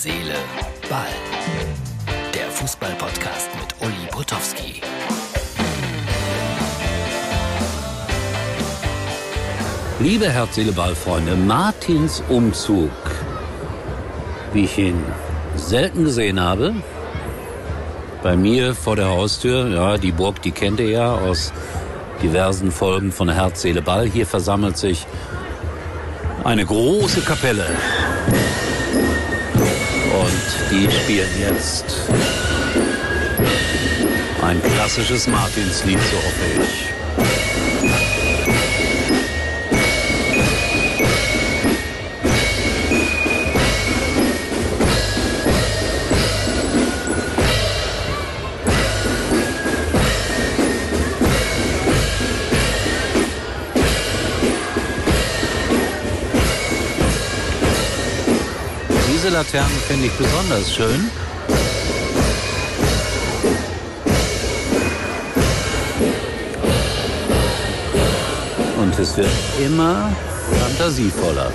Seele, Ball. Der Fußball-Podcast mit Uli Potowski. Liebe Herz, Seele, Ball-Freunde, Martins Umzug, wie ich ihn selten gesehen habe, bei mir vor der Haustür, ja, die Burg, die kennt ihr ja aus diversen Folgen von Herz, Seele, Ball. Hier versammelt sich eine große Kapelle. Und die spielen jetzt ein klassisches Martinslied, so hoffe ich. Diese Laternen finde ich besonders schön. Und es wird immer fantasievoller.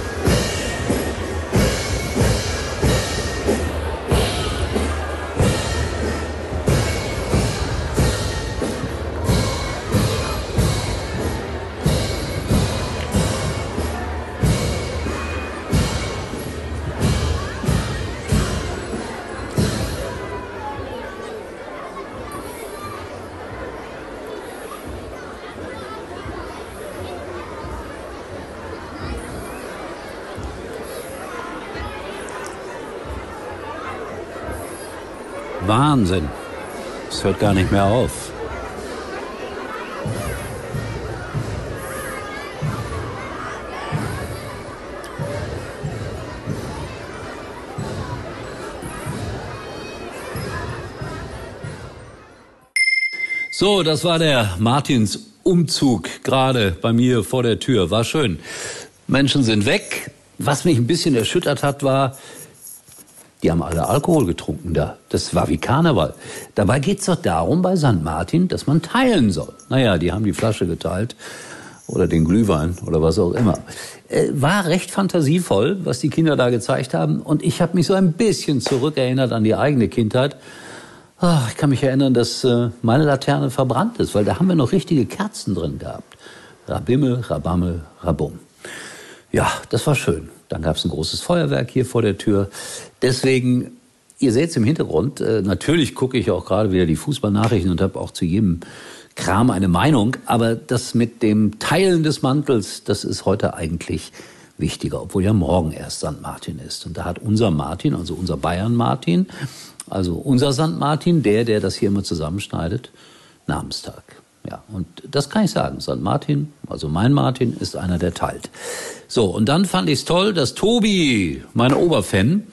Wahnsinn. Es hört gar nicht mehr auf. So, das war der Martins Umzug gerade bei mir vor der Tür. War schön. Menschen sind weg. Was mich ein bisschen erschüttert hat, war, die haben alle Alkohol getrunken da. Das war wie Karneval. Dabei geht's doch darum bei St. Martin, dass man teilen soll. Naja, die haben die Flasche geteilt oder den Glühwein oder was auch immer. Äh, war recht fantasievoll, was die Kinder da gezeigt haben. Und ich habe mich so ein bisschen zurückerinnert an die eigene Kindheit. Ich kann mich erinnern, dass äh, meine Laterne verbrannt ist, weil da haben wir noch richtige Kerzen drin gehabt. Rabimmel, Rabammel, Rabum. Ja, das war schön. Dann gab es ein großes Feuerwerk hier vor der Tür. Deswegen, ihr seht es im Hintergrund, äh, natürlich gucke ich auch gerade wieder die Fußballnachrichten und habe auch zu jedem Kram eine Meinung. Aber das mit dem Teilen des Mantels, das ist heute eigentlich wichtiger, obwohl ja morgen erst St. Martin ist. Und da hat unser Martin, also unser Bayern Martin, also unser St. Martin, der, der das hier immer zusammenschneidet, Namenstag. Ja, das kann ich sagen. St. Martin, also mein Martin, ist einer, der teilt. So, und dann fand ich es toll, dass Tobi, mein Oberfan,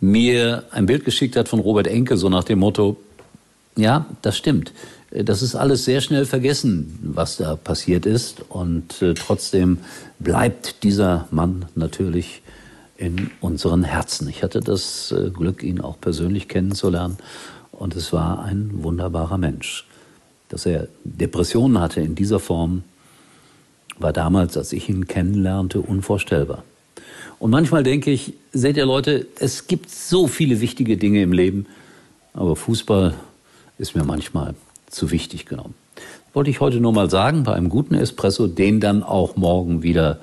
mir ein Bild geschickt hat von Robert Enke, so nach dem Motto, ja, das stimmt. Das ist alles sehr schnell vergessen, was da passiert ist. Und äh, trotzdem bleibt dieser Mann natürlich in unseren Herzen. Ich hatte das äh, Glück, ihn auch persönlich kennenzulernen. Und es war ein wunderbarer Mensch. Dass er Depressionen hatte in dieser Form, war damals, als ich ihn kennenlernte, unvorstellbar. Und manchmal denke ich, seht ihr Leute, es gibt so viele wichtige Dinge im Leben, aber Fußball ist mir manchmal zu wichtig genommen. Wollte ich heute nur mal sagen, bei einem guten Espresso, den dann auch morgen wieder,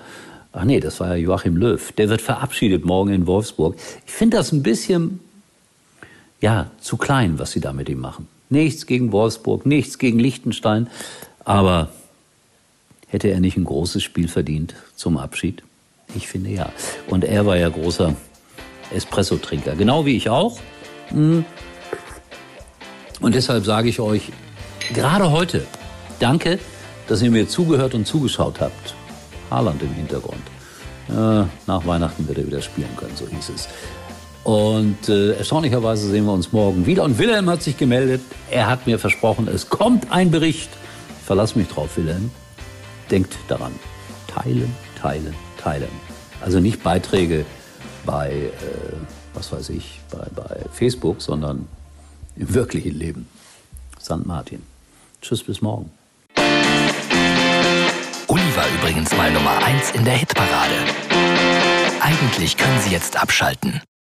ach nee, das war ja Joachim Löw, der wird verabschiedet morgen in Wolfsburg. Ich finde das ein bisschen, ja, zu klein, was sie da mit ihm machen. Nichts gegen Wolfsburg, nichts gegen Liechtenstein, aber hätte er nicht ein großes Spiel verdient zum Abschied? Ich finde ja. Und er war ja großer Espresso-Trinker, genau wie ich auch. Hm. Und deshalb sage ich euch, gerade heute, danke, dass ihr mir zugehört und zugeschaut habt. Haaland im Hintergrund. Äh, nach Weihnachten wird er wieder spielen können, so hieß es. Und äh, erstaunlicherweise sehen wir uns morgen wieder. Und Wilhelm hat sich gemeldet. Er hat mir versprochen, es kommt ein Bericht. Ich verlasse mich drauf, Wilhelm. Denkt daran. Teilen, teilen, teilen. Also nicht Beiträge bei, äh, was weiß ich, bei, bei Facebook, sondern im wirklichen Leben. St. Martin. Tschüss, bis morgen. Uli war übrigens mal Nummer 1 in der Hitparade. Eigentlich können Sie jetzt abschalten.